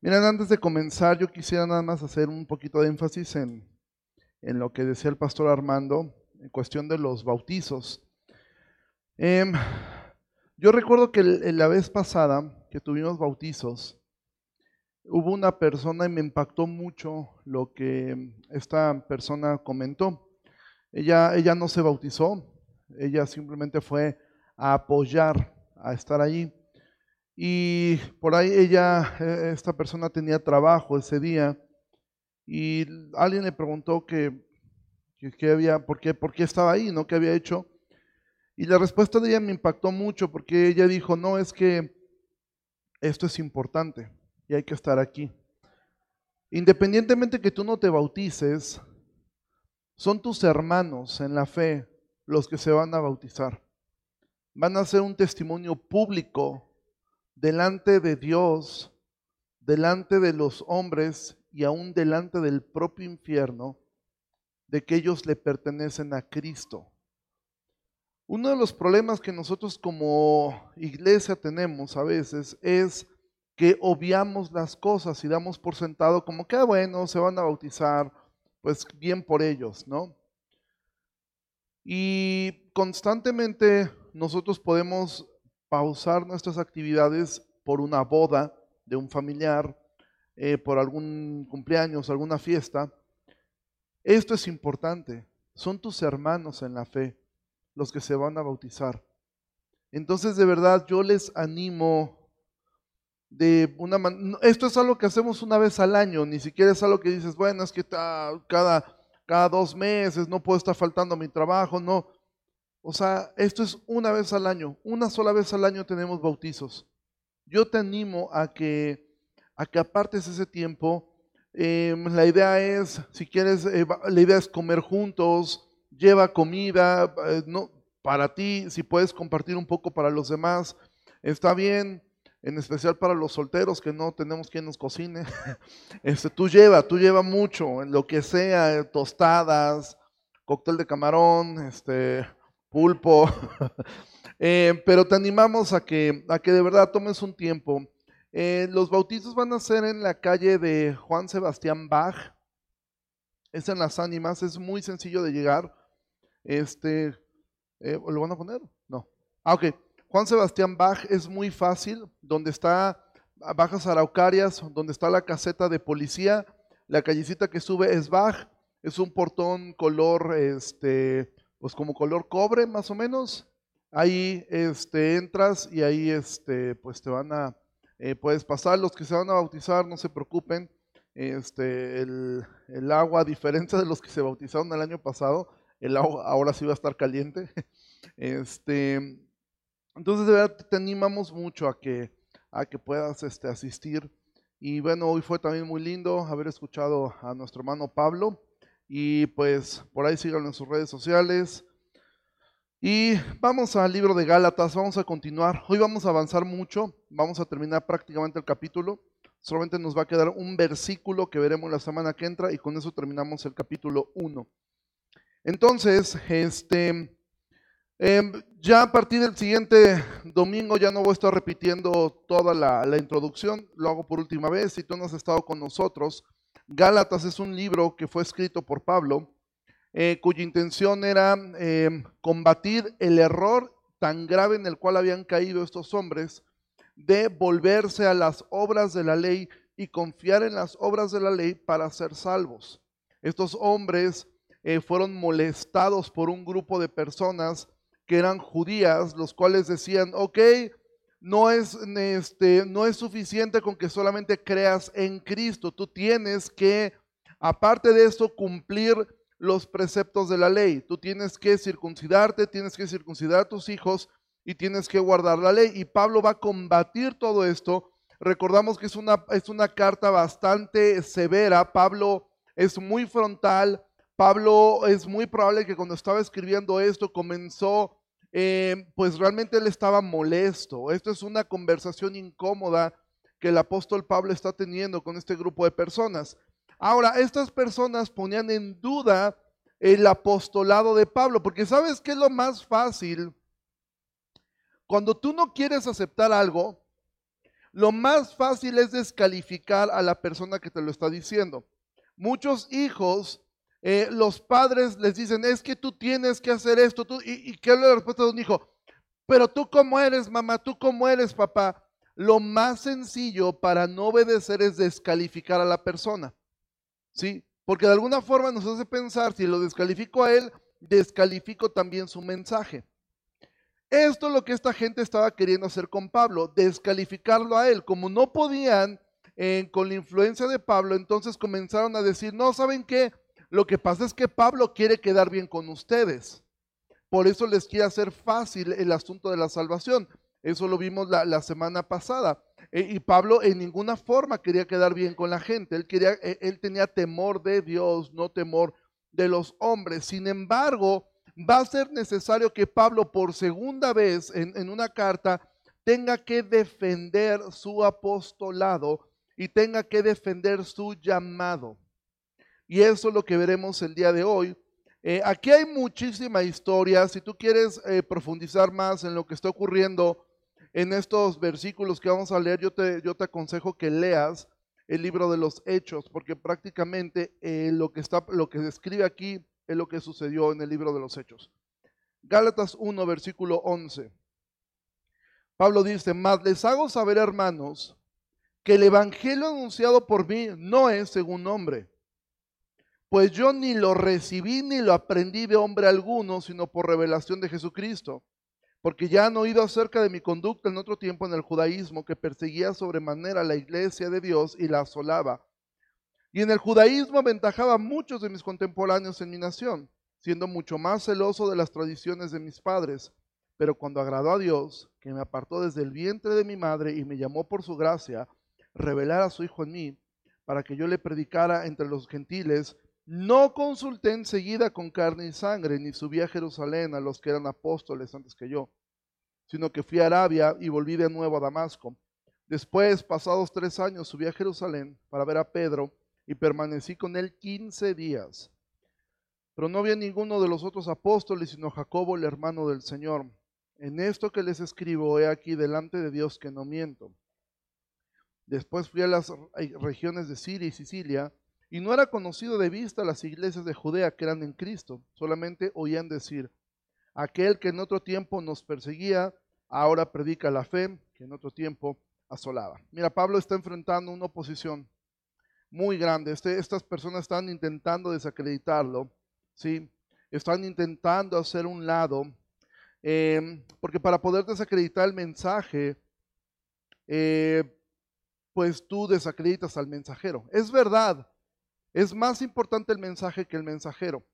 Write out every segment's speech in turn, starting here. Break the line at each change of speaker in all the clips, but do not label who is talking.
Miren, antes de comenzar, yo quisiera nada más hacer un poquito de énfasis en, en lo que decía el pastor Armando en cuestión de los bautizos. Em, yo recuerdo que la vez pasada que tuvimos bautizos, hubo una persona y me impactó mucho lo que esta persona comentó. Ella, ella no se bautizó, ella simplemente fue a apoyar, a estar allí. Y por ahí ella, e, esta persona tenía trabajo ese día y alguien le preguntó que, que, había, por qué, por qué estaba ahí, ¿no? ¿Qué había hecho? Y la respuesta de ella me impactó mucho porque ella dijo, no, es que esto es importante y hay que estar aquí. Independientemente que tú no te bautices, son tus hermanos en la fe los que se van a bautizar. Van a ser un testimonio público delante de Dios, delante de los hombres y aún delante del propio infierno, de que ellos le pertenecen a Cristo. Uno de los problemas que nosotros como iglesia tenemos a veces es que obviamos las cosas y damos por sentado como que, ah, bueno, se van a bautizar, pues bien por ellos, ¿no? Y constantemente nosotros podemos pausar nuestras actividades por una boda de un familiar, eh, por algún cumpleaños, alguna fiesta. Esto es importante. Son tus hermanos en la fe los que se van a bautizar. Entonces, de verdad, yo les animo de una manera. Esto es algo que hacemos una vez al año, ni siquiera es algo que dices, bueno, es que cada, cada dos meses no puedo estar faltando a mi trabajo, no. O sea, esto es una vez al año, una sola vez al año tenemos bautizos. Yo te animo a que, a que apartes ese tiempo. Em, la idea es, si quieres, eh, la idea es comer juntos, lleva comida, eh, no, para ti, si puedes compartir un poco para los demás, está bien, en especial para los solteros que no tenemos quien nos cocine. Este, tú lleva, tú lleva mucho, en lo que sea, tostadas, cóctel de camarón, este, pulpo. Eh, pero te animamos a que, a que de verdad tomes un tiempo. Eh, los bautizos van a ser en la calle de Juan Sebastián Bach. Es en las ánimas, es muy sencillo de llegar. Este, eh, ¿Lo van a poner? No. Ah, ok. Juan Sebastián Bach es muy fácil, donde está Bajas Araucarias, donde está la caseta de policía, la callecita que sube es Bach, es un portón color este, pues como color cobre más o menos. Ahí este, entras y ahí este, pues te van a, eh, puedes pasar. Los que se van a bautizar, no se preocupen. Este, el, el, agua, a diferencia de los que se bautizaron el año pasado, el agua ahora sí va a estar caliente. Este, entonces, de verdad, te animamos mucho a que, a que puedas este, asistir. Y bueno, hoy fue también muy lindo haber escuchado a nuestro hermano Pablo. Y pues por ahí síganlo en sus redes sociales. Y vamos al libro de Gálatas, vamos a continuar. Hoy vamos a avanzar mucho, vamos a terminar prácticamente el capítulo. Solamente nos va a quedar un versículo que veremos la semana que entra y con eso terminamos el capítulo 1. Entonces, este, em, ya a partir del siguiente domingo ya no voy a estar repitiendo toda la, la introducción, lo hago por última vez. Si tú no has estado con nosotros, Gálatas es un libro que fue escrito por Pablo, eh, cuya intención era em, combatir el error tan grave en el cual habían caído estos hombres de volverse a las obras de la ley y confiar en las obras de la ley para ser salvos. Estos hombres eh, fueron molestados por un grupo de personas que eran judías, los cuales decían, ok, no es, este, no es suficiente con que solamente creas en Cristo. Tú tienes que, aparte de eso, cumplir los preceptos de la ley. Tú tienes que circuncidarte, tienes que circuncidar a tus hijos y tienes que guardar la ley. Y Pablo va a combatir todo esto. Recordamos que es una, es una carta bastante severa. Pablo es muy frontal. Pablo es muy probable que cuando estaba escribiendo esto comenzó eh, pues realmente él estaba molesto. Esto es una conversación incómoda que el apóstol Pablo está teniendo con este grupo de personas. Ahora, estas personas ponían en duda el apostolado de Pablo, porque sabes que es lo más fácil. Cuando tú no quieres aceptar algo, lo más fácil es descalificar a la persona que te lo está diciendo. Muchos hijos, eh, los padres les dicen, es que tú tienes que hacer esto. Tú, ¿Y, y qué es la respuesta de un hijo? Pero tú cómo eres, mamá, tú cómo eres, papá. Lo más sencillo para no obedecer es descalificar a la persona. ¿Sí? Porque de alguna forma nos hace pensar, si lo descalifico a él, descalifico también su mensaje. Esto es lo que esta gente estaba queriendo hacer con Pablo, descalificarlo a él. Como no podían eh, con la influencia de Pablo, entonces comenzaron a decir, no, ¿saben qué? Lo que pasa es que Pablo quiere quedar bien con ustedes. Por eso les quiere hacer fácil el asunto de la salvación. Eso lo vimos la, semana pasada. Eh, y Pablo en ninguna forma quería quedar bien con la gente. Él, quería, eh, él tenía temor de Dios, no temor de los hombres. Sin embargo, va a ser necesario que Pablo por segunda vez en, una carta tenga que defender su apostolado y tenga que defender su llamado. Y eso es lo que veremos el día de hoy. Eh, aquí hay muchísima historia. Si tú quieres eh, profundizar más en lo que está ocurriendo en estos versículos que vamos a leer, yo te, yo te aconsejo que leas el libro de los Hechos, porque prácticamente eh, lo, que está, lo que describe aquí es lo que sucedió en el libro de los Hechos. Gálatas 1, versículo 11. Pablo dice, mas les hago saber, hermanos, que el evangelio anunciado por mí no es según hombre, pues yo ni lo recibí ni lo aprendí de hombre alguno, sino por revelación de Jesucristo. Porque ya han oído acerca de mi conducta en otro tiempo en el judaísmo, que perseguía sobremanera la iglesia de Dios y la asolaba y en el judaísmo aventajaba a muchos de mis contemporáneos en mi nación, siendo mucho más celoso de las tradiciones de mis padres. Pero cuando agradó a Dios, que me apartó desde el vientre de mi madre y me llamó por su gracia, revelar a su Hijo en mí, para que yo le predicara entre los gentiles, no consulté enseguida con carne y sangre, ni subí a Jerusalén a los que eran apóstoles antes que yo, sino que fui a Arabia y volví de nuevo a Damasco. Después, pasados tres años, subí a Jerusalén para ver a Pedro, y permanecí con él quince días. Pero no había ninguno de los otros apóstoles, sino Jacobo, el hermano del Señor. En esto que les escribo, he aquí delante de Dios que no miento. Después fui a las regiones de Siria y Sicilia, y no era conocido de vista las iglesias de Judea que eran en Cristo, solamente oían decir, aquel que en otro tiempo nos perseguía, ahora predica la fe, que en otro tiempo asolaba. Mira, Pablo está enfrentando una oposición muy grande. Este, estas personas están intentando desacreditarlo, ¿sí? Están intentando hacer un lado, em, porque para poder desacreditar el mensaje, eh, pues tú desacreditas al mensajero. Es verdad, es más importante el mensaje que el mensajero.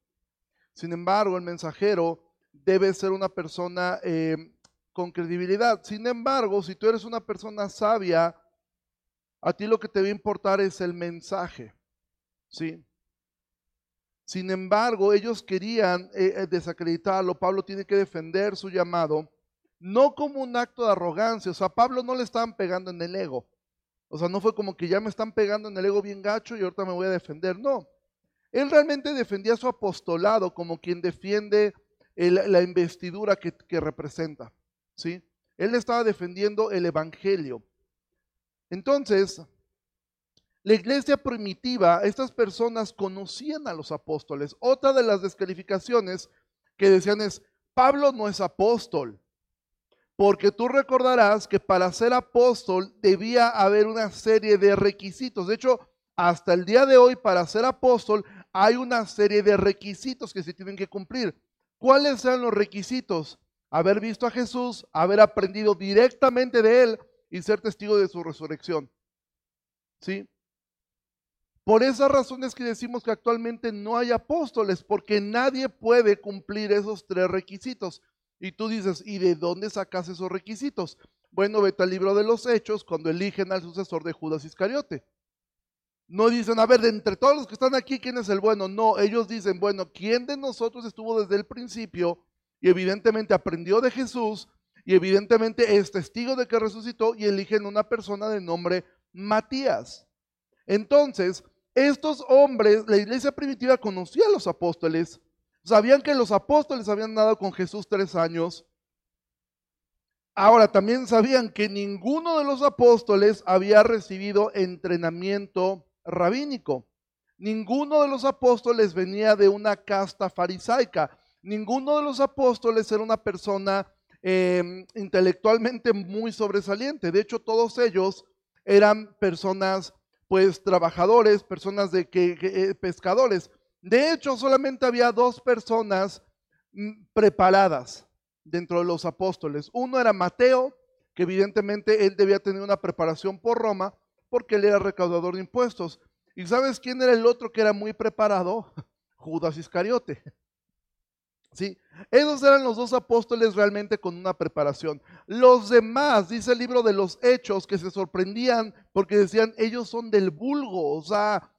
Sin embargo, el mensajero debe ser una persona em, con credibilidad. Sin embargo, si tú eres una persona sabia, a ti lo que te va a importar es el mensaje. ¿sí? Sin embargo, ellos querían eh, eh, desacreditarlo. Pablo tiene que defender su llamado, no como un acto de arrogancia. O sea, a Pablo no le estaban pegando en el ego. O sea, no fue como que ya me están pegando en el ego bien gacho y ahorita me voy a defender. No. Él realmente defendía su apostolado como quien defiende la investidura que, representa. ¿sí? Él estaba defendiendo el evangelio. Entonces, la iglesia primitiva, estas personas conocían a los apóstoles. Otra de las descalificaciones que decían es, Pablo no es apóstol, porque tú recordarás que para ser apóstol debía haber una serie de requisitos. De hecho, hasta el día de hoy, para ser apóstol, hay una serie de requisitos que se tienen que cumplir. ¿Cuáles sean los requisitos? Haber visto a Jesús, haber aprendido directamente de Él y ser testigo de su resurrección. ¿Sí? Por esas razones que decimos que actualmente no hay apóstoles, porque nadie puede cumplir esos tres requisitos. Y tú dices, ¿y de dónde sacas esos requisitos? Bueno, vete al libro de los Hechos cuando eligen al sucesor de Judas Iscariote. No dicen, a ver, de entre todos los que están aquí, ¿quién es el bueno? No, ellos dicen, bueno, ¿quién de nosotros estuvo desde el principio y evidentemente aprendió de Jesús y evidentemente es testigo de que resucitó y eligen una persona de nombre Matías. Entonces, estos hombres, la iglesia primitiva conocía a los apóstoles, sabían que los apóstoles habían dado con Jesús tres años, Ahora, también sabían que ninguno de los apóstoles había recibido entrenamiento rabínico. Ninguno de los apóstoles venía de una casta farisaica. Ninguno de los apóstoles era una persona em, intelectualmente muy sobresaliente. De hecho, todos ellos eran personas, pues, trabajadores, personas de que, eh, pescadores. De hecho, solamente había dos personas mm, preparadas dentro de los apóstoles. Uno era Mateo, que evidentemente él debía tener una preparación por Roma, porque él era recaudador de impuestos. ¿Y sabes quién era el otro que era muy preparado? Judas Iscariote. ¿Sí? Esos eran los dos apóstoles realmente con una preparación. Los demás, dice el libro de los Hechos, que se sorprendían porque decían, ellos son del vulgo. O sea,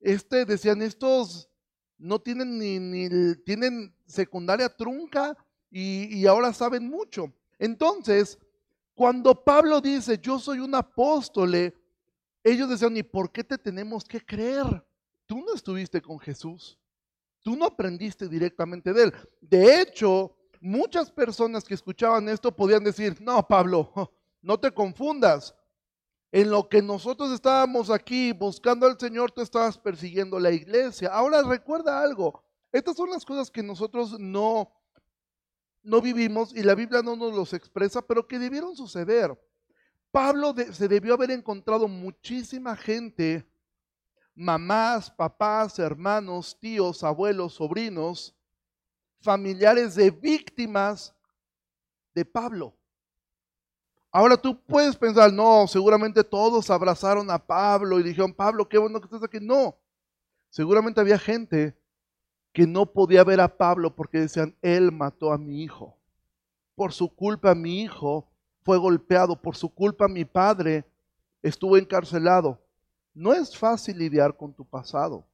este, decían, estos no tienen ni, ni tienen secundaria trunca y, y ahora saben mucho. Entonces, cuando Pablo dice, yo soy un apóstol, ellos decían, ¿y por qué te tenemos que creer? Tú no estuviste con Jesús. Tú no aprendiste directamente de él. De hecho, muchas personas que escuchaban esto podían decir, no, Pablo, no te confundas. En lo que nosotros estábamos aquí buscando al Señor, tú estabas persiguiendo la iglesia. Ahora recuerda algo. Estas son las cosas que nosotros no, no vivimos y la Biblia no nos los expresa, pero que debieron suceder. Pablo se debió haber encontrado muchísima gente, mamás, papás, hermanos, tíos, abuelos, sobrinos, familiares de víctimas de Pablo. Ahora tú puedes pensar, no, seguramente todos abrazaron a Pablo y dijeron, Pablo, qué bueno que estás aquí. No, seguramente había gente que no podía ver a Pablo porque decían, él mató a mi hijo. Por su culpa mi hijo fue golpeado, por su culpa mi padre estuvo encarcelado. No es fácil lidiar con tu pasado.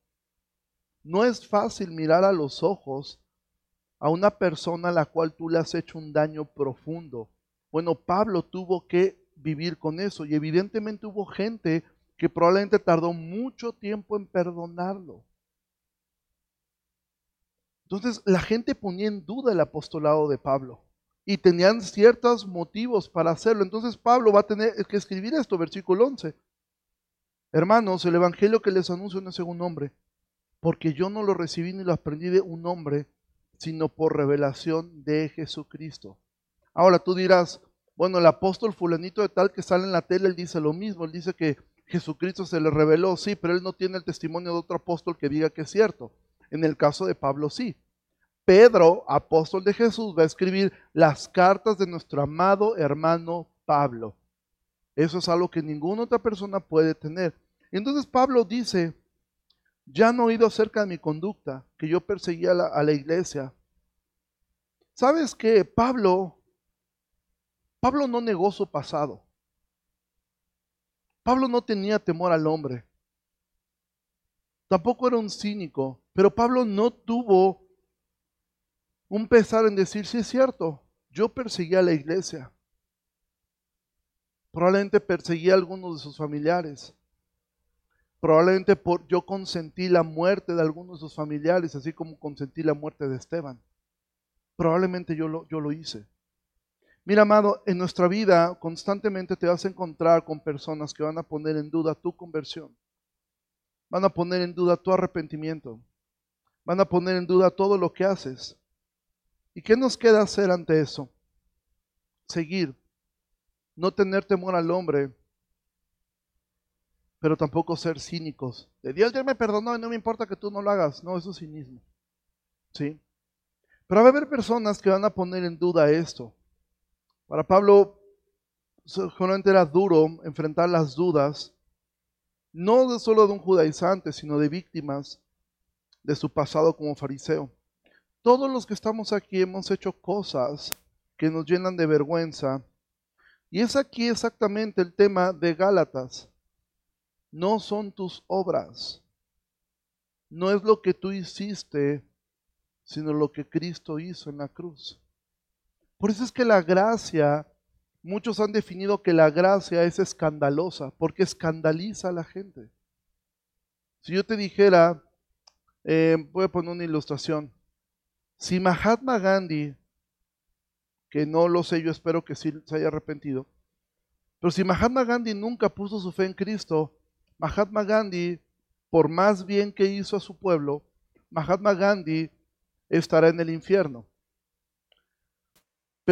No es fácil mirar a los ojos a una persona a la cual tú le has hecho un daño profundo. Bueno, Pablo tuvo que vivir con eso y evidentemente hubo gente que probablemente tardó mucho tiempo en perdonarlo. Entonces la gente ponía en duda el apostolado de Pablo y tenían ciertos motivos para hacerlo. Entonces Pablo va a tener que escribir esto, versículo 11. Hermanos, el evangelio que les anuncio no es según hombre, porque yo no lo recibí ni lo aprendí de un hombre, sino por revelación de Jesucristo. Ahora tú dirás, bueno, el apóstol fulanito de tal que sale en la tele, él dice lo mismo, él dice que Jesucristo se le reveló, sí, pero él no tiene el testimonio de otro apóstol que diga que es cierto. En el caso de Pablo sí. Pedro, apóstol de Jesús, va a escribir las cartas de nuestro amado hermano Pablo. Eso es algo que ninguna otra persona puede tener. Entonces Pablo dice, ya han oído acerca de mi conducta, que yo perseguía a la, a la iglesia. ¿Sabes qué? Pablo, Pablo no negó su pasado. Pablo no tenía temor al hombre. Tampoco era un cínico, pero Pablo no tuvo un pesar en decir, sí es cierto, yo perseguí a la iglesia. Probablemente perseguí a algunos de sus familiares. Probablemente por, yo consentí la muerte de algunos de sus familiares, así como consentí la muerte de Esteban. Probablemente yo yo lo hice. Mira, amado, en nuestra vida constantemente te vas a encontrar con personas que van a poner en duda tu conversión. Van a poner en duda tu arrepentimiento. Van a poner en duda todo lo que haces. ¿Y qué nos queda hacer ante eso? Seguir. No tener temor al hombre, pero tampoco ser cínicos. De Dios ya me perdonó y no me importa que tú no lo hagas. No, eso es cinismo. ¿Sí? Pero va a haber personas que van a poner en duda esto. Para Pablo, solamente era duro enfrentar las dudas, no solo de un judaizante, sino de víctimas de su pasado como fariseo. Todos los que estamos aquí hemos hecho cosas que nos llenan de vergüenza. Y es aquí exactamente el tema de Gálatas. No son tus obras. No es lo que tú hiciste, sino lo que Cristo hizo en la cruz. Por eso es que la gracia, muchos han definido que la gracia es escandalosa, porque escandaliza a la gente. Si yo te dijera, eh, voy a poner una ilustración, si Mahatma Gandhi que no lo sé, yo espero que sí se haya arrepentido. Pero si Mahatma Gandhi nunca puso su fe en Cristo, Mahatma Gandhi, por más bien que hizo a su pueblo, Mahatma Gandhi estará en el infierno.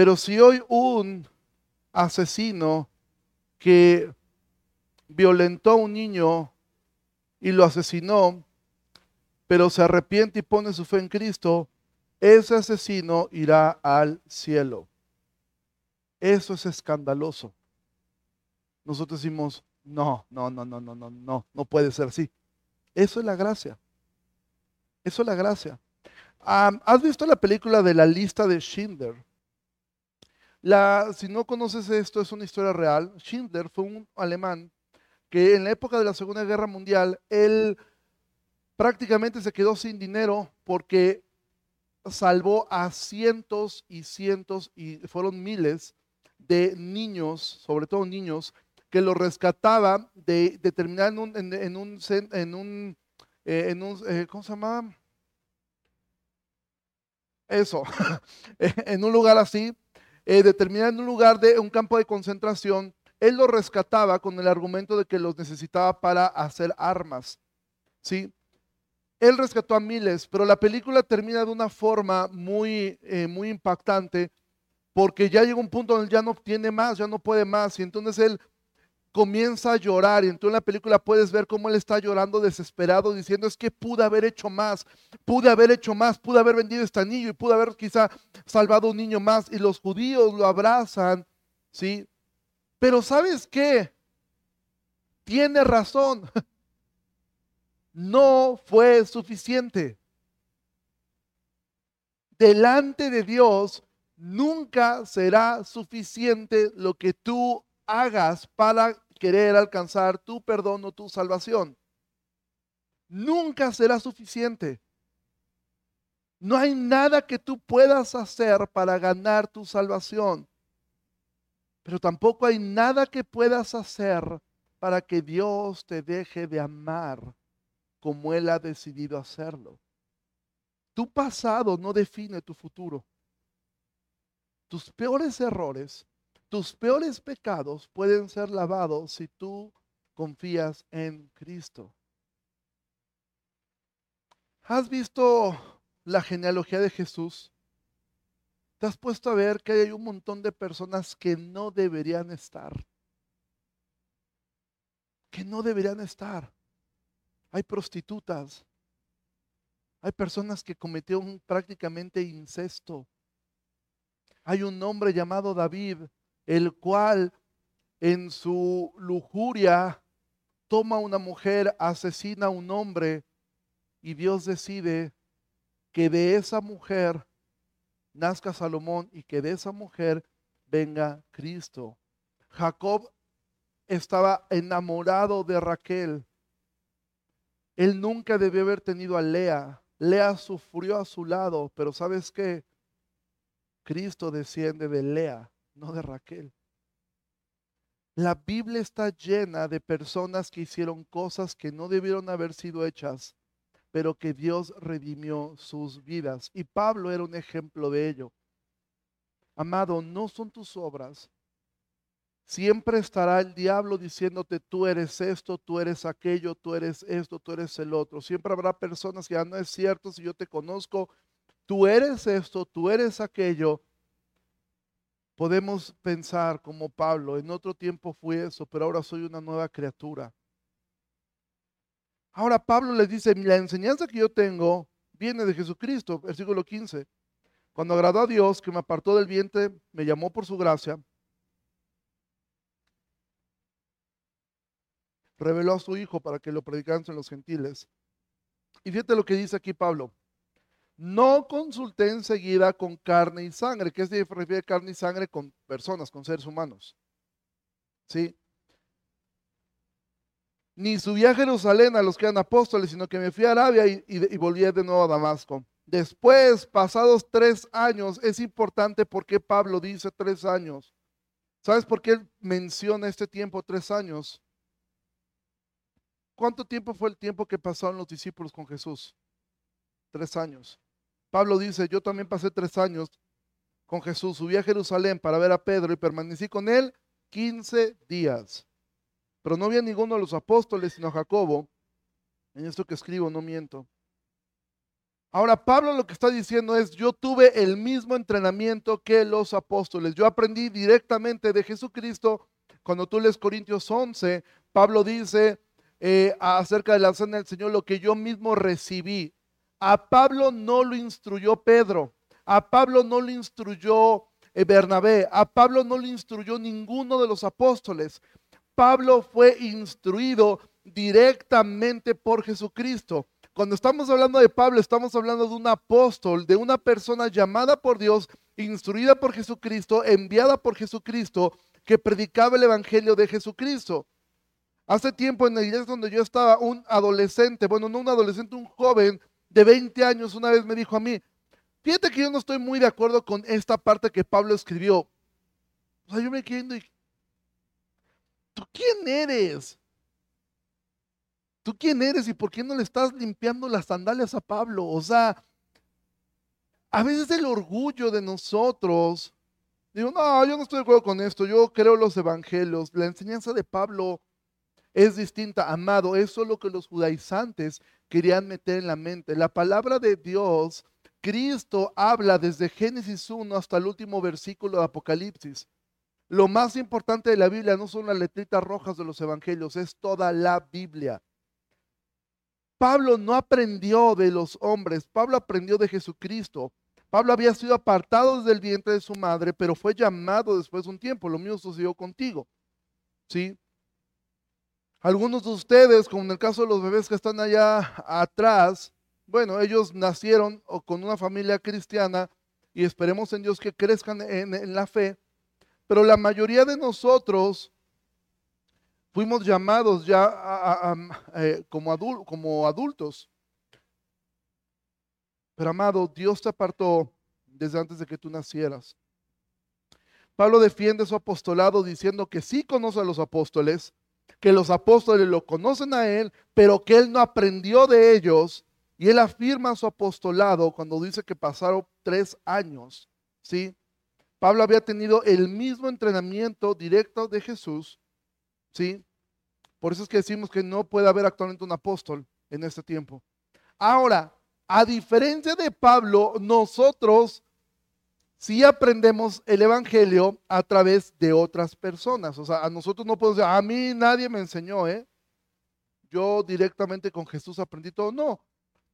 Pero si hoy un asesino que violentó a un niño y lo asesinó, pero se arrepiente y pone su fe en Cristo, ese asesino irá al cielo. Eso es escandaloso. Nosotros decimos, no, no, no, no, no, no, no, no puede ser así. Eso es la gracia. Eso es la gracia. ¿Has visto la película de la lista de Schindler? La, si no conoces esto, es una historia real. Schindler fue un alemán que en la época de la Segunda Guerra Mundial, él prácticamente se quedó sin dinero porque salvó a cientos y cientos, y fueron miles de niños, sobre todo niños, que lo rescataba de, terminar en un, en, un, en un, eh, eh, ¿cómo se llama? Eso, en un lugar así, eh, de terminar en un lugar de un campo de concentración, él lo rescataba con el argumento de que los necesitaba para hacer armas, ¿sí? Él rescató a miles, pero la película termina de una forma muy, eh, muy impactante porque ya llega un punto donde ya no tiene más, ya no puede más. Y entonces él comienza a llorar y entonces en la película puedes ver cómo él está llorando desesperado diciendo es que pude haber hecho más, pude haber hecho más, pude haber vendido este anillo y pude haber quizá salvado un niño más y los judíos lo abrazan, ¿sí? Pero ¿sabes qué? Tiene razón. no fue suficiente. Delante de Dios nunca será suficiente lo que tú hagas para querer alcanzar tu perdón o tu salvación. Nunca será suficiente. No hay nada que tú puedas hacer para ganar tu salvación. Pero tampoco hay nada que puedas hacer para que Dios te deje de amar como Él ha decidido hacerlo. Tu pasado no define tu futuro. Tus peores errores, tus peores pecados pueden ser lavados si tú confías en Cristo. ¿Has visto la genealogía de Jesús? ¿Te has puesto a ver que hay un montón de personas que no deberían estar? Que no deberían estar hay prostitutas, hay personas que cometieron prácticamente incesto. Hay un hombre llamado David, el cual en su lujuria toma una mujer, asesina a un hombre y Dios decide que de esa mujer nazca Salomón y que de esa mujer venga Cristo. Jacob estaba enamorado de Raquel él nunca debió haber tenido a Lea. Lea sufrió a su lado, pero ¿sabes qué? Cristo desciende de Lea, no de Raquel. La Biblia está llena de personas que hicieron cosas que no debieron haber sido hechas, pero que Dios redimió sus vidas. Y Pablo era un ejemplo de ello. Amado, no son tus obras, Siempre estará el diablo diciéndote, tú eres esto, tú eres aquello, tú eres esto, tú eres el otro. Siempre habrá personas que ya no es cierto, si yo te conozco, tú eres esto, tú eres aquello. Podemos pensar como Pablo, en otro tiempo fui eso, pero ahora soy una nueva criatura. Ahora Pablo les dice, la enseñanza que yo tengo viene de Jesucristo, versículo 15. Cuando agradó a Dios, que me apartó del vientre, me llamó por su gracia reveló a su Hijo para que lo predicaran en los gentiles. Y fíjate lo que dice aquí Pablo. No consulté enseguida con carne y sangre. ¿Qué se refiere carne y sangre? Con personas, con seres humanos. ¿Sí? Ni subí a Jerusalén a los que eran apóstoles, sino que me fui a Arabia y, y volví de nuevo a Damasco. Después, pasados tres años, es importante porque Pablo dice tres años. ¿Sabes por qué él menciona este tiempo, tres años? ¿Cuánto tiempo fue el tiempo que pasaron los discípulos con Jesús? Tres años. Pablo dice, yo también pasé tres años con Jesús, subí a Jerusalén para ver a Pedro y permanecí con él 15 días. Pero no había ninguno de los apóstoles, sino Jacobo. En esto que escribo no miento. Ahora, Pablo lo que está diciendo es, yo tuve el mismo entrenamiento que los apóstoles. Yo aprendí directamente de Jesucristo. Cuando tú lees Corintios 11, Pablo dice eh, acerca de la cena del Señor lo que yo mismo recibí. A Pablo no lo instruyó Pedro. A Pablo no lo instruyó eh, Bernabé. A Pablo no lo instruyó ninguno de los apóstoles. Pablo fue instruido directamente por Jesucristo. Cuando estamos hablando de Pablo, estamos hablando de un apóstol, de una persona llamada por Dios, instruida por Jesucristo, enviada por Jesucristo, que predicaba el Evangelio de Jesucristo. Hace tiempo en la iglesia donde yo estaba, un adolescente, bueno, no un adolescente, un joven de 20 años, una vez me dijo a mí, fíjate que yo no estoy muy de acuerdo con esta parte que Pablo escribió. O sea, yo me quedé y, ¿tú quién eres? ¿Tú quién eres y por qué no le estás limpiando las sandalias a Pablo? O sea, a veces el orgullo de nosotros, digo, no, yo no estoy de acuerdo con esto, yo creo los evangelios, la enseñanza de Pablo es distinta, amado, eso es lo que los judaizantes querían meter en la mente. La palabra de Dios, Cristo habla desde Génesis 1 hasta el último versículo de Apocalipsis. Lo más importante de la Biblia no son las letritas rojas de los evangelios, es toda la Biblia. Pablo no aprendió de los hombres, Pablo aprendió de Jesucristo. Pablo había sido apartado desde el vientre de su madre, pero fue llamado después de un tiempo. Lo mismo sucedió contigo. ¿Sí? Algunos de ustedes, como en el caso de los bebés que están allá atrás, bueno, ellos nacieron con una familia cristiana y esperemos en Dios que crezcan en, la fe, pero la mayoría de nosotros fuimos llamados ya eh, como, como adultos. Pero amado, Dios te apartó desde antes de que tú nacieras. Pablo defiende su apostolado diciendo que sí conoce a los apóstoles, que los apóstoles lo conocen a él, pero que él no aprendió de ellos. Y él afirma su apostolado cuando dice que pasaron tres años. ¿sí? Pablo había tenido el mismo entrenamiento directo de Jesús, ¿sí? Por eso es que decimos que no puede haber actualmente un apóstol en este tiempo. Ahora, a diferencia de Pablo, nosotros sí aprendemos el Evangelio a través de otras personas. O sea, a nosotros no podemos decir, a mí nadie me enseñó, ¿eh? Yo directamente con Jesús aprendí todo. No,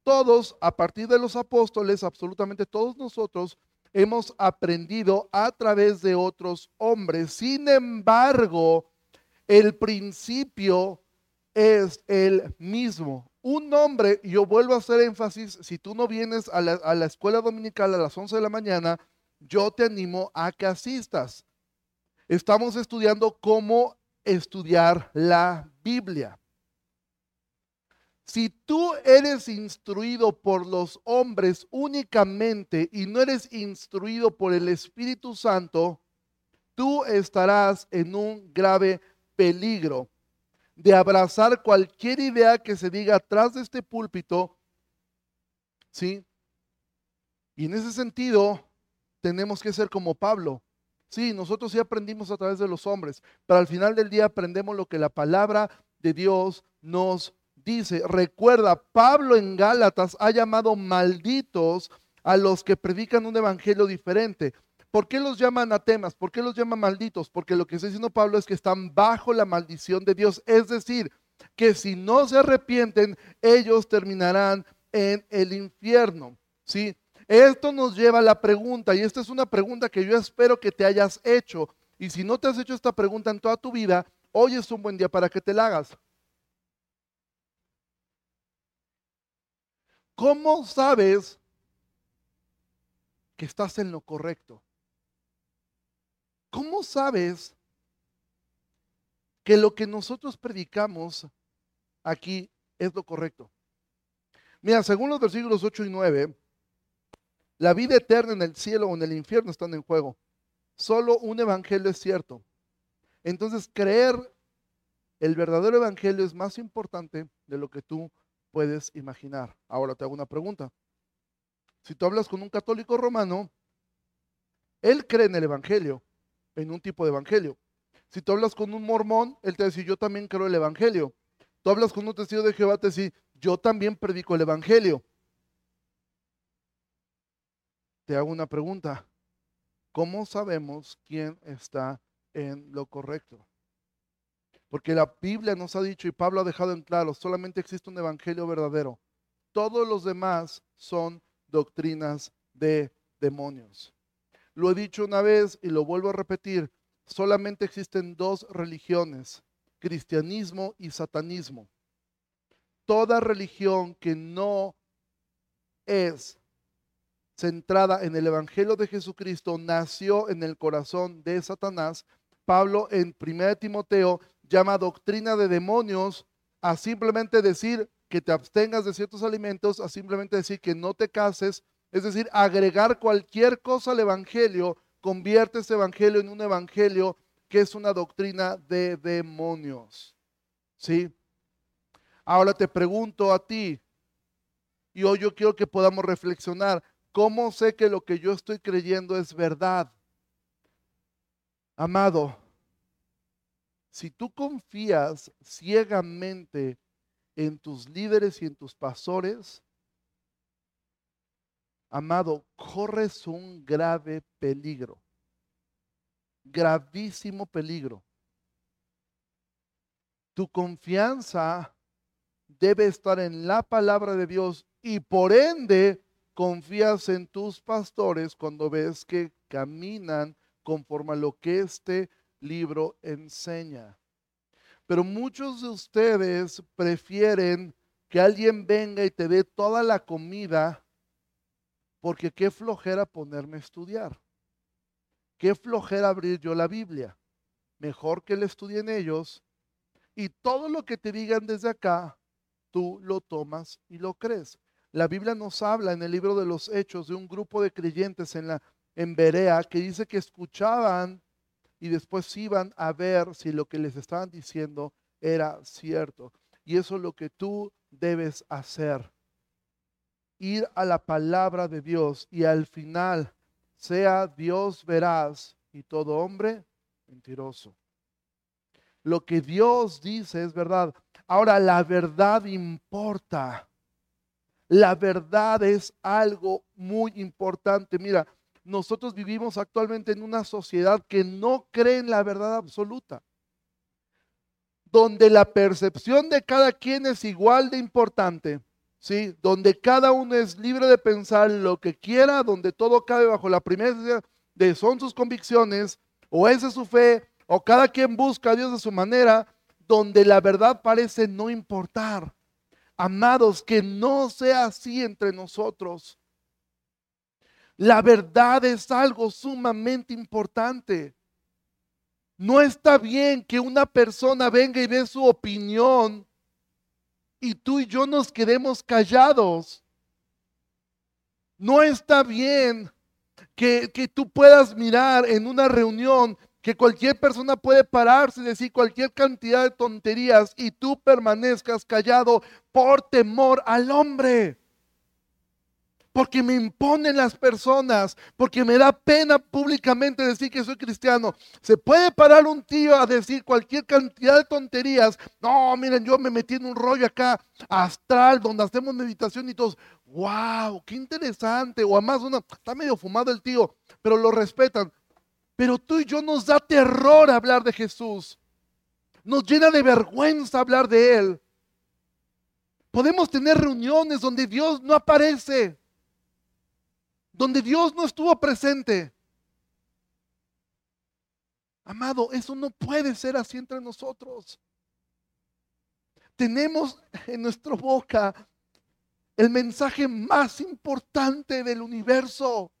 todos, a partir de los apóstoles, absolutamente todos nosotros, hemos aprendido a través de otros hombres. Sin embargo, el principio es el mismo. Un hombre, yo vuelvo a hacer énfasis, si tú no vienes a la, escuela dominical a las 11 de la mañana, yo te animo a que asistas. Estamos estudiando cómo estudiar la Biblia. Si tú eres instruido por los hombres únicamente y no eres instruido por el Espíritu Santo, tú estarás en un grave peligro de abrazar cualquier idea que se diga atrás de este púlpito, ¿sí? Y en ese sentido, tenemos que ser como Pablo. Sí, nosotros sí aprendimos a través de los hombres, pero al final del día aprendemos lo que la palabra de Dios nos dice. Recuerda, Pablo en Gálatas ha llamado malditos a los que predican un evangelio diferente. ¿Por qué los llama anatemas? ¿Por qué los llama malditos? Porque lo que está diciendo Pablo es que están bajo la maldición de Dios. Es decir, que si no se arrepienten, ellos terminarán en el infierno. ¿sí? Esto nos lleva a la pregunta, y esta es una pregunta que yo espero que te hayas hecho. Y si no te has hecho esta pregunta en toda tu vida, hoy es un buen día para que te la hagas. ¿Cómo sabes que estás en lo correcto? ¿Cómo sabes que lo que nosotros predicamos aquí es lo correcto? Mira, según los versículos 8 y 9, la vida eterna en el cielo o en el infierno están en juego. Solo un evangelio es cierto. Entonces, creer el verdadero evangelio es más importante de lo que tú puedes imaginar. Ahora te hago una pregunta. Si tú hablas con un católico romano, Él cree en el Evangelio, en un tipo de Evangelio. Si tú hablas con un mormón, él te dice, yo también creo el Evangelio. Tú hablas con un testigo de Jehová, te dice, yo también predico el Evangelio. Te hago una pregunta. ¿Cómo sabemos quién está en lo correcto? Porque la Biblia nos ha dicho y Pablo ha dejado en claro, solamente existe un evangelio verdadero. Todos los demás son doctrinas de demonios. Lo he dicho una vez y lo vuelvo a repetir, solamente existen dos religiones, cristianismo y satanismo. Toda religión que no es centrada en el Evangelio de Jesucristo nació en el corazón de Satanás. Pablo en 1 Timoteo llama doctrina de demonios a simplemente decir que te abstengas de ciertos alimentos, a simplemente decir que no te cases, es decir, agregar cualquier cosa al Evangelio, convierte ese Evangelio en un Evangelio que es una doctrina de demonios. ¿Sí? Ahora te pregunto a ti, y hoy yo quiero que podamos reflexionar, ¿cómo sé que lo que yo estoy creyendo es verdad? Amado, si tú confías ciegamente en tus líderes y en tus pastores, amado, corres un grave peligro, gravísimo peligro. Tu confianza debe estar en la palabra de Dios y por ende confías en tus pastores cuando ves que caminan conforme a lo que este libro enseña. Pero muchos de ustedes prefieren que alguien venga y te dé toda la comida porque qué flojera ponerme a estudiar. Qué flojera abrir yo la Biblia. Mejor que le estudien ellos y todo lo que te digan desde acá, tú lo tomas y lo crees. La Biblia nos habla en el libro de los Hechos de un grupo de creyentes en la en Berea que dice que escuchaban y después iban a ver si lo que les estaban diciendo era cierto. Y eso es lo que tú debes hacer. Ir a la palabra de Dios y al final sea Dios veraz y todo hombre mentiroso. Lo que Dios dice es verdad. Ahora, la verdad importa. La verdad es algo muy importante. Mira, nosotros vivimos actualmente en una sociedad que no cree en la verdad absoluta, donde la percepción de cada quien es igual de importante, ¿sí? donde cada uno es libre de pensar lo que quiera, donde todo cabe bajo la primera de son sus convicciones, o esa es su fe, o cada quien busca a Dios de su manera, donde la verdad parece no importar. Amados, que no sea así entre nosotros. La verdad es algo sumamente importante. No está bien que una persona venga y dé su opinión y tú y yo nos quedemos callados. No está bien que, que, tú puedas mirar en una reunión que cualquier persona puede pararse y decir cualquier cantidad de tonterías y tú permanezcas callado por temor al hombre porque me imponen las personas, porque me da pena públicamente decir que soy cristiano. Se puede parar un tío a decir cualquier cantidad de tonterías. No, miren, yo me metí en un rollo acá astral donde hacemos meditación y todos, wow, qué interesante. O además uno, está medio fumado el tío, pero lo respetan. Pero tú y yo nos da terror hablar de Jesús. Nos llena de vergüenza hablar de Él. Podemos tener reuniones donde Dios no aparece donde Dios no estuvo presente. Amado, eso no puede ser así entre nosotros. Tenemos en nuestra boca el mensaje más importante del universo.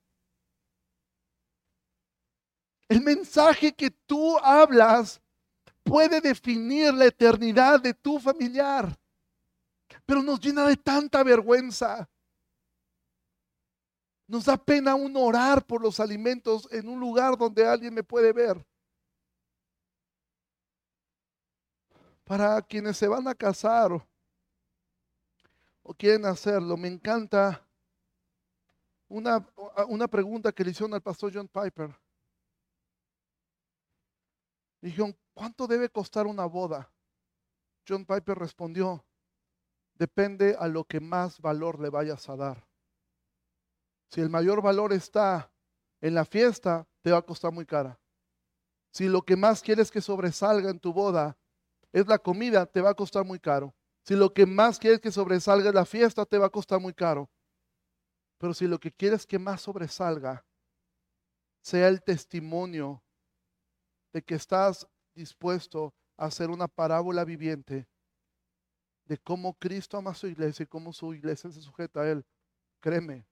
El mensaje que tú hablas puede definir la eternidad de tu familiar, pero nos llena de tanta vergüenza. Nos da pena aún orar por los alimentos en un lugar donde alguien me puede ver. Para quienes se van a casar o quieren hacerlo, me encanta una, una pregunta que le hicieron al pastor John Piper. Dijeron, ¿cuánto debe costar una boda? John Piper respondió, depende a lo que más valor le vayas a dar. Si el mayor valor está en la fiesta, te va a costar muy cara. Si lo que más quieres que sobresalga en tu boda es la comida, te va a costar muy caro. Si lo que más quieres que sobresalga es la fiesta, te va a costar muy caro. Pero si lo que quieres que más sobresalga sea el testimonio de que estás dispuesto a hacer una parábola viviente de cómo Cristo ama a su iglesia y cómo su iglesia se sujeta a Él, créeme,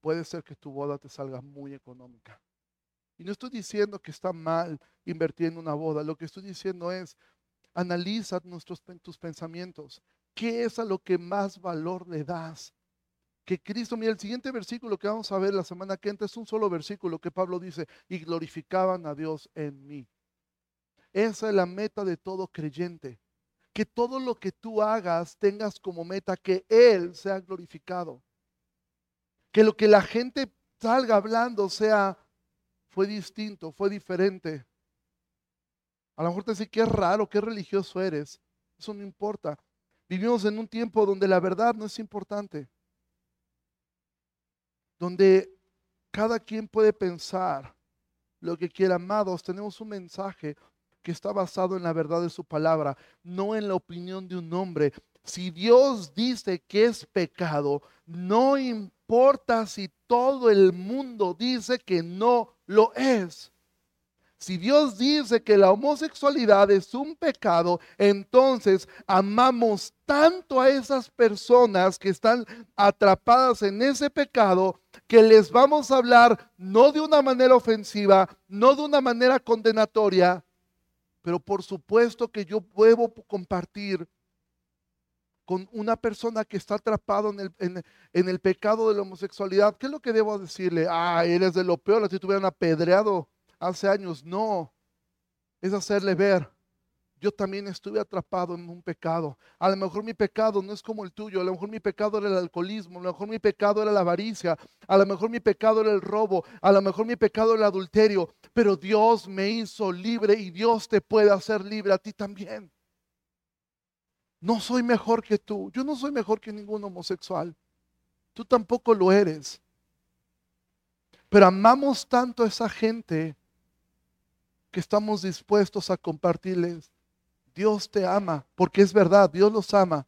puede ser que tu boda te salga muy económica. Y no estoy diciendo que está mal invertir en una boda, lo que estoy diciendo es, analiza nuestros, tus pensamientos. ¿Qué es a lo que más valor le das? Que Cristo, mira, el siguiente versículo que vamos a ver la semana que entra es un solo versículo que Pablo dice, y glorificaban a Dios en mí. Esa es la meta de todo creyente. Que todo lo que tú hagas tengas como meta que Él sea glorificado. Que lo que la gente salga hablando sea, fue distinto, fue diferente. A lo mejor te dice, qué raro, qué religioso eres. Eso no importa. Vivimos en un tiempo donde la verdad no es importante. Donde cada quien puede pensar lo que quiera. Amados, tenemos un mensaje que está basado en la verdad de su palabra, no en la opinión de un hombre. Si Dios dice que es pecado, no importa si todo el mundo dice que no lo es. Si Dios dice que la homosexualidad es un pecado, entonces amamos tanto a esas personas que están atrapadas en ese pecado que les vamos a hablar no de una manera ofensiva, no de una manera condenatoria, pero por supuesto que yo puedo compartir con una persona que está atrapado en el, en el, pecado de la homosexualidad. ¿Qué es lo que debo decirle? Ah, eres de lo peor, si te hubieran apedreado hace años. No, es hacerle ver. Yo también estuve atrapado en un pecado. A lo mejor mi pecado no es como el tuyo. A lo mejor mi pecado era el alcoholismo. A lo mejor mi pecado era la avaricia. A lo mejor mi pecado era el robo. A lo mejor mi pecado era el adulterio. Pero Dios me hizo libre y Dios te puede hacer libre a ti también. No soy mejor que tú. Yo no soy mejor que ningún homosexual. Tú tampoco lo eres. Pero amamos tanto a esa gente que estamos dispuestos a compartirles. Dios te ama, porque es verdad, Dios los ama.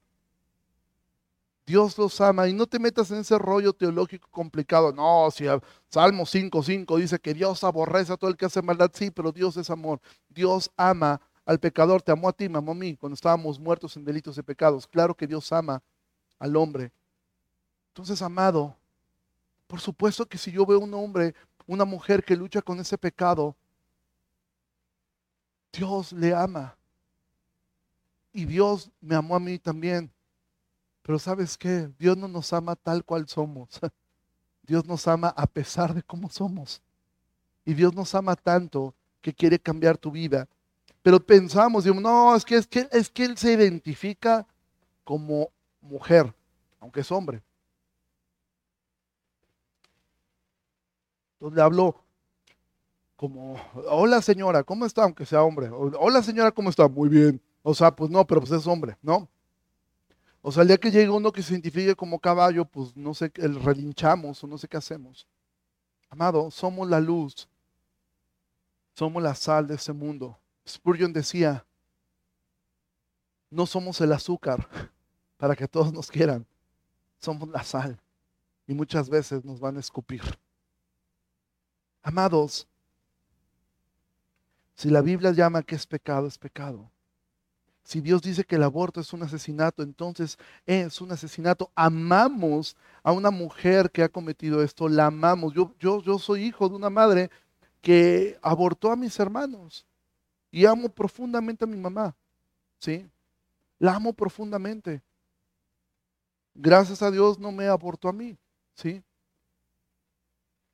Dios los ama y no te metas en ese rollo teológico complicado. No, si Salmo 5.5 dice que Dios aborrece a todo el que hace maldad, sí, pero Dios es amor. Dios ama al pecador, te amó a ti, me a mí, cuando estábamos muertos en delitos y pecados. Claro que Dios ama al hombre. Entonces, amado, por supuesto que si yo veo un hombre, una mujer que lucha con ese pecado, Dios le ama. Y Dios me amó a mí también. Pero sabes qué? Dios no nos ama tal cual somos. Dios nos ama a pesar de cómo somos. Y Dios nos ama tanto que quiere cambiar tu vida. Pero pensamos, digamos, no, es que, es que, es que Él se identifica como mujer, aunque es hombre. Entonces le habló, como, hola señora, ¿cómo está? Aunque sea hombre. Hola señora, ¿cómo está? Muy bien. O sea, pues no, pero pues es hombre, ¿no? O sea, el día que llegue uno que se identifique como caballo, pues no sé, el relinchamos o no sé qué hacemos. Amado, somos la luz. Somos la sal de ese mundo. Spurgeon decía, no somos el azúcar para que todos nos quieran. Somos la sal. Y muchas veces nos van a escupir. Amados, si la Biblia llama que es pecado, es pecado. Si Dios dice que el aborto es un asesinato, entonces es un asesinato. Amamos a una mujer que ha cometido esto, la amamos. Yo, yo, yo soy hijo de una madre que abortó a mis hermanos y amo profundamente a mi mamá. ¿Sí? La amo profundamente. Gracias a Dios no me abortó a mí. ¿Sí?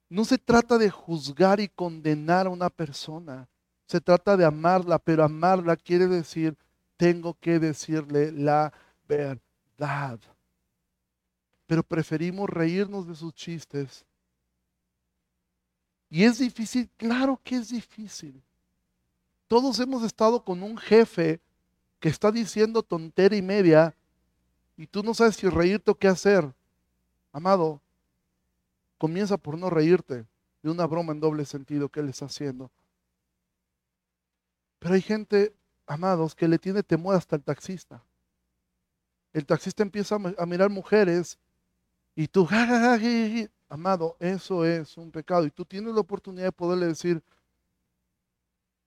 No se trata de juzgar y condenar a una persona. Se trata de amarla, pero amarla quiere decir, tengo que decirle la verdad. Pero preferimos reírnos de sus chistes Y es difícil, claro que es difícil. Todos hemos estado con un jefe que está diciendo tontera y media y tú no sabes si reírte o qué hacer. Amado, comienza por no reírte de una broma en doble sentido que él está haciendo. Pero hay gente, amados, que le tiene temor hasta el taxista. El taxista empieza a mirar mujeres y tú, amado, eso es un pecado. Y tú tienes la oportunidad de poderle decir,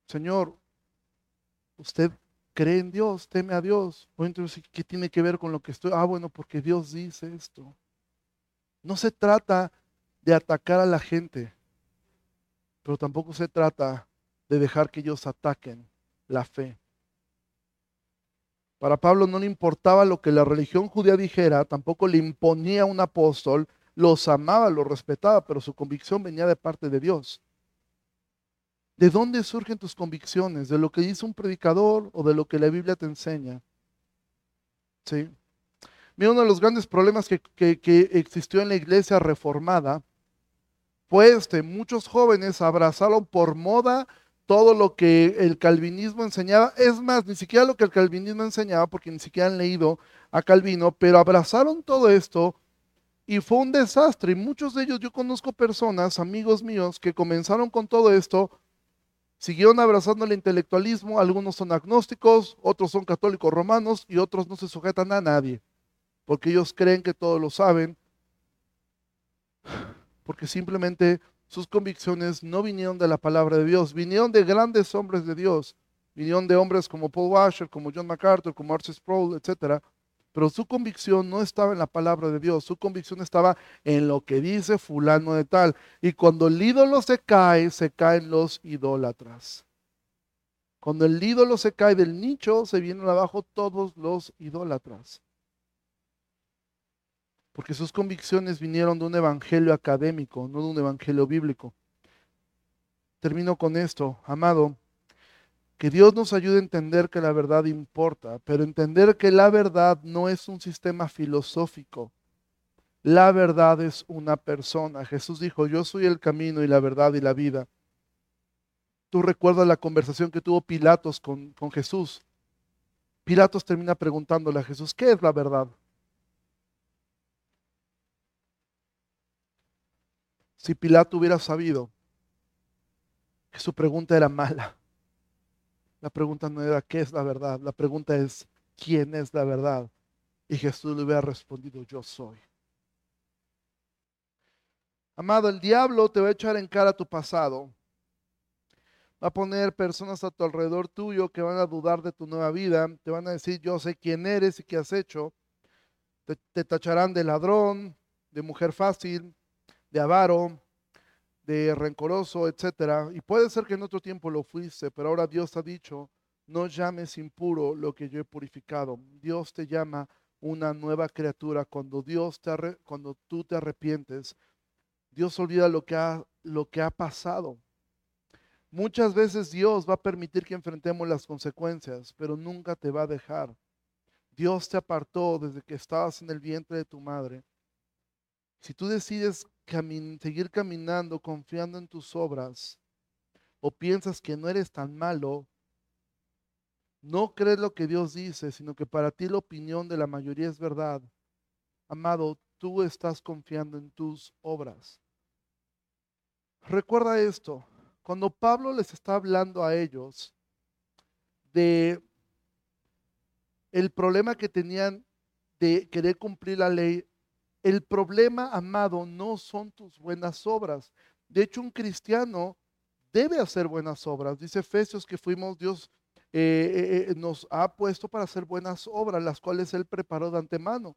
Señor, usted cree en Dios, teme a Dios. O entonces, ¿qué tiene que ver con lo que estoy? Ah, bueno, porque Dios dice esto. No se trata de atacar a la gente, pero tampoco se trata de dejar que ellos ataquen la fe. Para Pablo no le importaba lo que la religión judía dijera, tampoco le imponía un apóstol, los amaba, los respetaba, pero su convicción venía de parte de Dios. ¿De dónde surgen tus convicciones? ¿De lo que dice un predicador o de lo que la Biblia te enseña? Sí. Mira, uno de los grandes problemas que, que existió en la iglesia reformada fue este. Muchos jóvenes abrazaron por moda todo lo que el calvinismo enseñaba. Es más, ni siquiera lo que el calvinismo enseñaba, porque ni siquiera han leído a Calvino, pero abrazaron todo esto y fue un desastre. Y muchos de ellos, yo conozco personas, amigos míos, que comenzaron con todo esto, siguieron abrazando el intelectualismo, algunos son agnósticos, otros son católicos romanos y otros no se sujetan a nadie, porque ellos creen que todo lo saben, porque simplemente sus convicciones no vinieron de la palabra de Dios, vinieron de grandes hombres de Dios, vinieron de hombres como Paul Washer, como John MacArthur, como Arthur Sproul, etc. Pero su convicción no estaba en la palabra de Dios, su convicción estaba en lo que dice fulano de tal. Y cuando el ídolo se cae, se caen los idólatras. Cuando el ídolo se cae del nicho, se vienen abajo todos los idólatras porque sus convicciones vinieron de un evangelio académico, no de un evangelio bíblico. Termino con esto, amado, que Dios nos ayude a entender que la verdad importa, pero entender que la verdad no es un sistema filosófico. La verdad es una persona. Jesús dijo, yo soy el camino y la verdad y la vida. Tú recuerdas la conversación que tuvo Pilatos con, con Jesús. Pilatos termina preguntándole a Jesús, ¿qué es la verdad? Si Pilato hubiera sabido que su pregunta era mala, la pregunta no era qué es la verdad, la pregunta es quién es la verdad. Y Jesús le hubiera respondido, yo soy. Amado, el diablo te va a echar en cara tu pasado. Va a poner personas a tu alrededor tuyo que van a dudar de tu nueva vida. Te van a decir, yo sé quién eres y qué has hecho. Te, te tacharán de ladrón, de mujer fácil, de avaro, de rencoroso, etcétera. Y puede ser que en otro tiempo lo fuiste, pero ahora Dios ha dicho, no llames impuro lo que yo he purificado. Dios te llama una nueva criatura cuando Dios te cuando tú te arrepientes. Dios olvida lo que ha lo que ha pasado. Muchas veces Dios va a permitir que enfrentemos las consecuencias, pero nunca te va a dejar. Dios te apartó desde que estabas en el vientre de tu madre. Si tú decides seguir caminando confiando en tus obras o piensas que no eres tan malo, no crees lo que Dios dice, sino que para ti la opinión de la mayoría es verdad. Amado, tú estás confiando en tus obras. Recuerda esto, cuando Pablo les está hablando a ellos de el problema que tenían de querer cumplir la ley, el problema, amado, no son tus buenas obras. De hecho, un cristiano debe hacer buenas obras. Dice Efesios que fuimos, Dios eh, eh, eh, nos ha puesto para hacer buenas obras, las cuales Él preparó de antemano.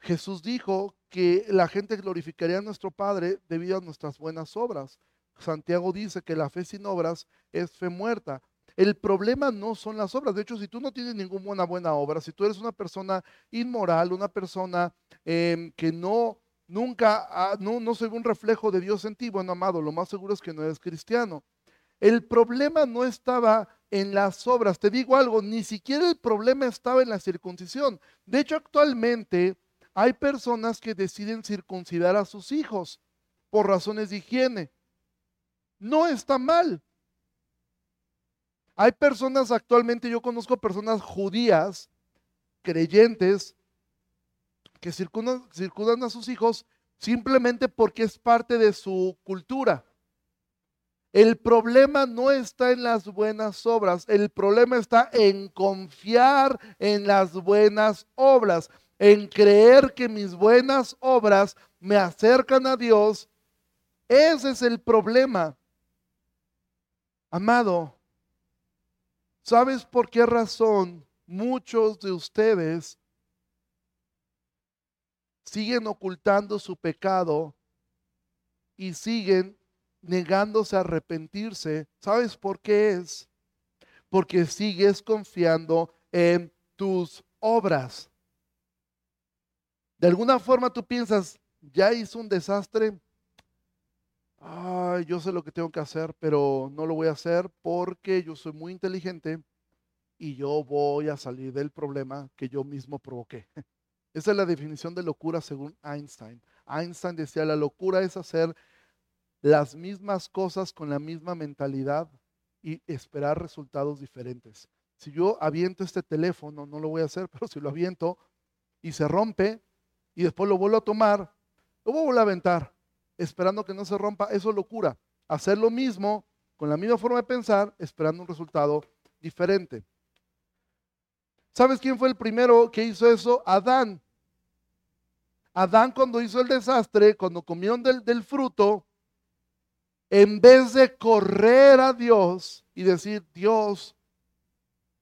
Jesús dijo que la gente glorificaría a nuestro Padre debido a nuestras buenas obras. Santiago dice que la fe sin obras es fe muerta. El problema no son las obras. De hecho, si tú no tienes ninguna buena obra, si tú eres una persona inmoral, una persona em, que no, nunca, no, no ve un reflejo de Dios en ti, bueno, amado, lo más seguro es que no eres cristiano. El problema no estaba en las obras. Te digo algo, ni siquiera el problema estaba en la circuncisión. De hecho, actualmente hay personas que deciden circuncidar a sus hijos por razones de higiene. no está mal. Hay personas actualmente, yo conozco personas judías, creyentes, que circundan, a sus hijos simplemente porque es parte de su cultura. El problema no está en las buenas obras, el problema está en confiar en las buenas obras, en creer que mis buenas obras me acercan a Dios. Ese es el problema. Amado, ¿Sabes por qué razón muchos de ustedes siguen ocultando su pecado y siguen negándose a arrepentirse? ¿Sabes por qué es? Porque sigues confiando en tus obras. De alguna forma tú piensas, ya hizo un desastre, ay, yo sé lo que tengo que hacer, pero no lo voy a hacer porque yo soy muy inteligente y yo voy a salir del problema que yo mismo provoqué. Esa es la definición de locura según Einstein. Einstein decía, la locura es hacer las mismas cosas con la misma mentalidad y esperar resultados diferentes. Si yo aviento este teléfono, no lo voy a hacer, pero si lo aviento y se rompe y después lo vuelvo a tomar, lo voy a volver a aventar esperando que no se rompa, eso es locura. Hacer lo mismo con la misma forma de pensar, esperando un resultado diferente. ¿Sabes quién fue el primero que hizo eso? Adán. Adán cuando hizo el desastre, cuando comieron del, del fruto, en vez de correr a Dios y decir, Dios,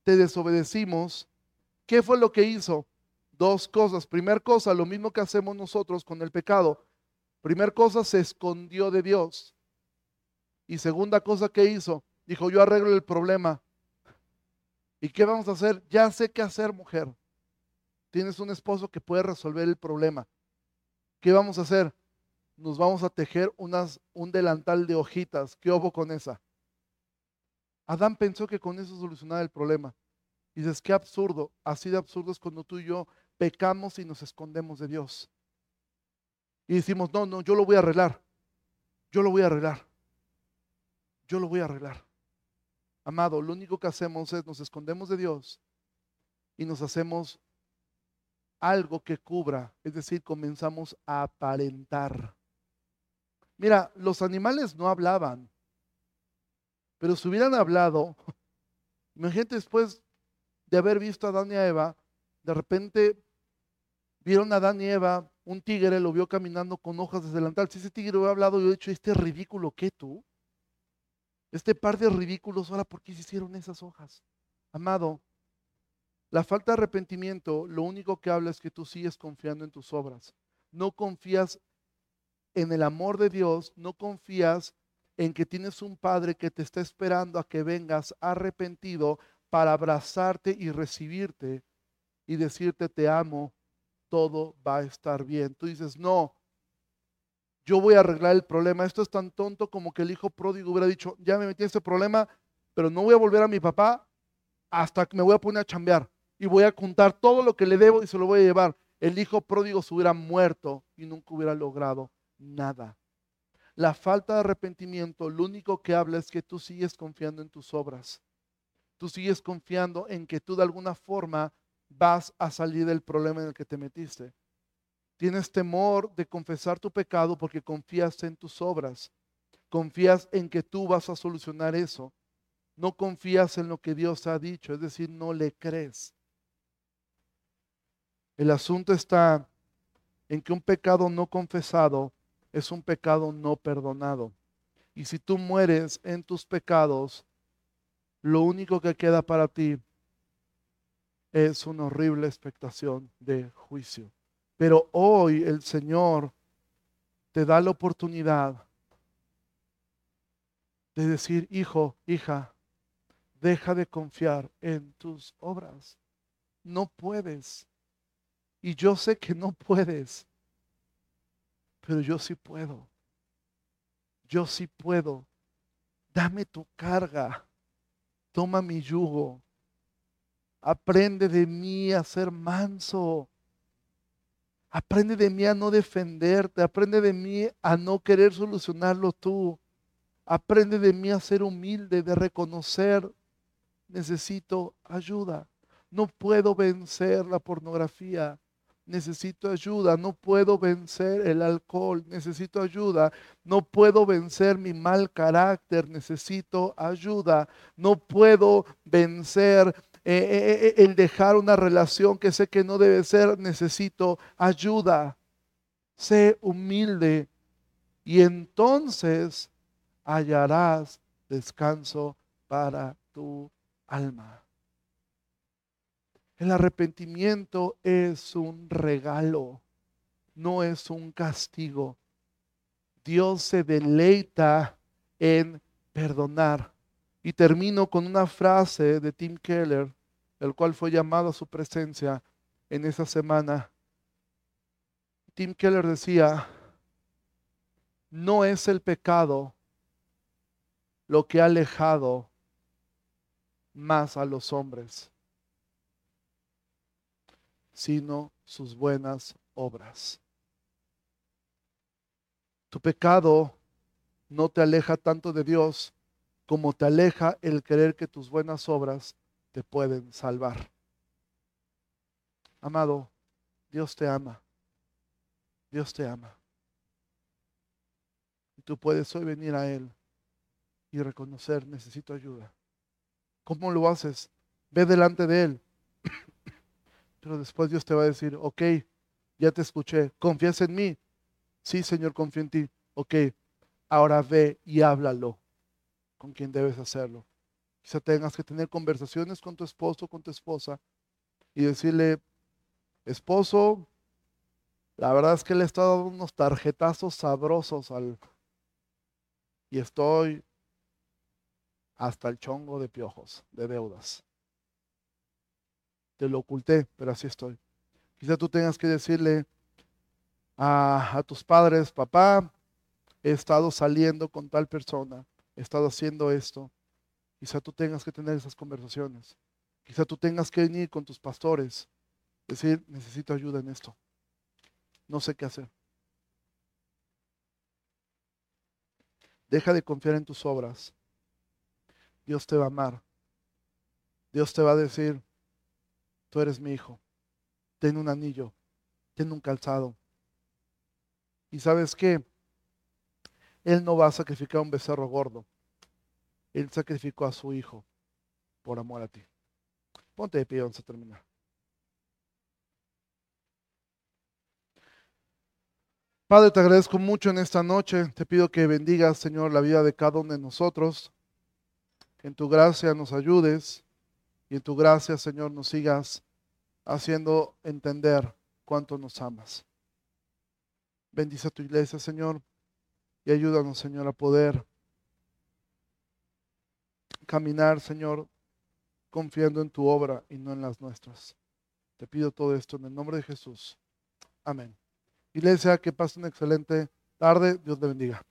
te desobedecimos, ¿qué fue lo que hizo? Dos cosas. Primera cosa, lo mismo que hacemos nosotros con el pecado. Primer cosa, se escondió de Dios. Y segunda cosa que hizo, dijo, yo arreglo el problema. ¿Y qué vamos a hacer? Ya sé qué hacer, mujer. Tienes un esposo que puede resolver el problema. ¿Qué vamos a hacer? Nos vamos a tejer unas, un delantal de hojitas. ¿Qué hubo con esa? Adán pensó que con eso solucionaba el problema. Y dices, qué absurdo. Así de absurdo es cuando tú y yo pecamos y nos escondemos de Dios y decimos, no, no, yo lo voy a arreglar. Yo lo voy a arreglar. Yo lo voy a arreglar. Amado, lo único que hacemos es nos escondemos de Dios y nos hacemos algo que cubra, es decir, comenzamos a aparentar. Mira, los animales no hablaban, pero si hubieran hablado, imagínate después de haber visto a Adán y a Eva, de repente vieron a Adán y Eva un tigre lo vio caminando con hojas de delantal. Si ese tigre hubiera hablado, yo he dicho, este ridículo, ¿qué tú? Este par de ridículos, ahora, ¿por qué se hicieron esas hojas? Amado, la falta de arrepentimiento, lo único que habla es que tú sigues confiando en tus obras. No confías en el amor de Dios, no confías en que tienes un Padre que te está esperando a que vengas arrepentido para abrazarte y recibirte y decirte te amo todo va a estar bien. Tú dices, no, yo voy a arreglar el problema. Esto es tan tonto como que el hijo pródigo hubiera dicho, ya me metí en este problema, pero no voy a volver a mi papá hasta que me voy a poner a chambear y voy a contar todo lo que le debo y se lo voy a llevar. El hijo pródigo se hubiera muerto y nunca hubiera logrado nada. La falta de arrepentimiento, lo único que habla es que tú sigues confiando en tus obras. Tú sigues confiando en que tú de alguna forma vas a salir del problema en el que te metiste. Tienes temor de confesar tu pecado porque confías en tus obras. Confías en que tú vas a solucionar eso. No confías en lo que Dios ha dicho, es decir, no le crees. El asunto está en que un pecado no confesado es un pecado no perdonado. Y si tú mueres en tus pecados, lo único que queda para ti es una horrible expectación de juicio. Pero hoy el Señor te da la oportunidad de decir, hijo, hija, deja de confiar en tus obras. No puedes. Y yo sé que no puedes, pero yo sí puedo. Yo sí puedo. Dame tu carga. Toma mi yugo Aprende de mí a ser manso. Aprende de mí a no defenderte. Aprende de mí a no querer solucionarlo tú. Aprende de mí a ser humilde, de reconocer, necesito ayuda. No puedo vencer la pornografía. Necesito ayuda. No puedo vencer el alcohol. Necesito ayuda. No puedo vencer mi mal carácter. Necesito ayuda. No puedo vencer eh, eh, eh, el dejar una relación que sé que no debe ser. Necesito ayuda. Sé humilde y entonces hallarás descanso para tu alma. El arrepentimiento es un regalo, no es un castigo. Dios se deleita en perdonar. Y termino con una frase de Tim Keller, el cual fue llamado a su presencia en esa semana. Tim Keller decía, no es el pecado lo que ha alejado más a los hombres, sino sus buenas obras. Tu pecado no te aleja tanto de Dios como te aleja el creer que tus buenas obras te pueden salvar. Amado, Dios te ama. Dios te ama. Y tú puedes hoy venir a Él y reconocer, necesito ayuda. ¿Cómo lo haces? Ve delante de Él. Pero después Dios te va a decir, ok, ya te escuché, ¿confías en mí? Sí, Señor, confío en ti. Ok, ahora ve y háblalo con quien debes hacerlo. Quizá tengas que tener conversaciones con tu esposo, con tu esposa, y decirle, esposo, la verdad es que le he estado dando unos tarjetazos sabrosos al... Y estoy hasta el chongo de piojos, de deudas. Te lo oculté, pero así estoy. Quizá tú tengas que decirle a, tus padres, papá, he estado saliendo con tal persona, he estado haciendo esto. Quizá tú tengas que tener esas conversaciones. Quizá tú tengas que venir con tus pastores, decir, necesito ayuda en esto. No sé qué hacer. Deja de confiar en tus obras Dios te va a amar. Dios te va a decir, tú eres mi hijo, ten un anillo, ten un calzado. Y sabes qué? Él no va a sacrificar un becerro gordo. Él sacrificó a su hijo por amor a ti. Ponte de pie, vamos a terminar. Padre, te agradezco mucho en esta noche. Te pido que bendigas, Señor, la vida de cada uno de nosotros en tu gracia nos ayudes y en tu gracia, Señor, nos sigas haciendo entender cuánto nos amas. Bendice a tu iglesia, Señor, y ayúdanos, Señor, a poder caminar, Señor, confiando en tu obra y no en las nuestras. Te pido todo esto en el nombre de Jesús. Amén. Iglesia, que pase una excelente tarde. Dios te bendiga.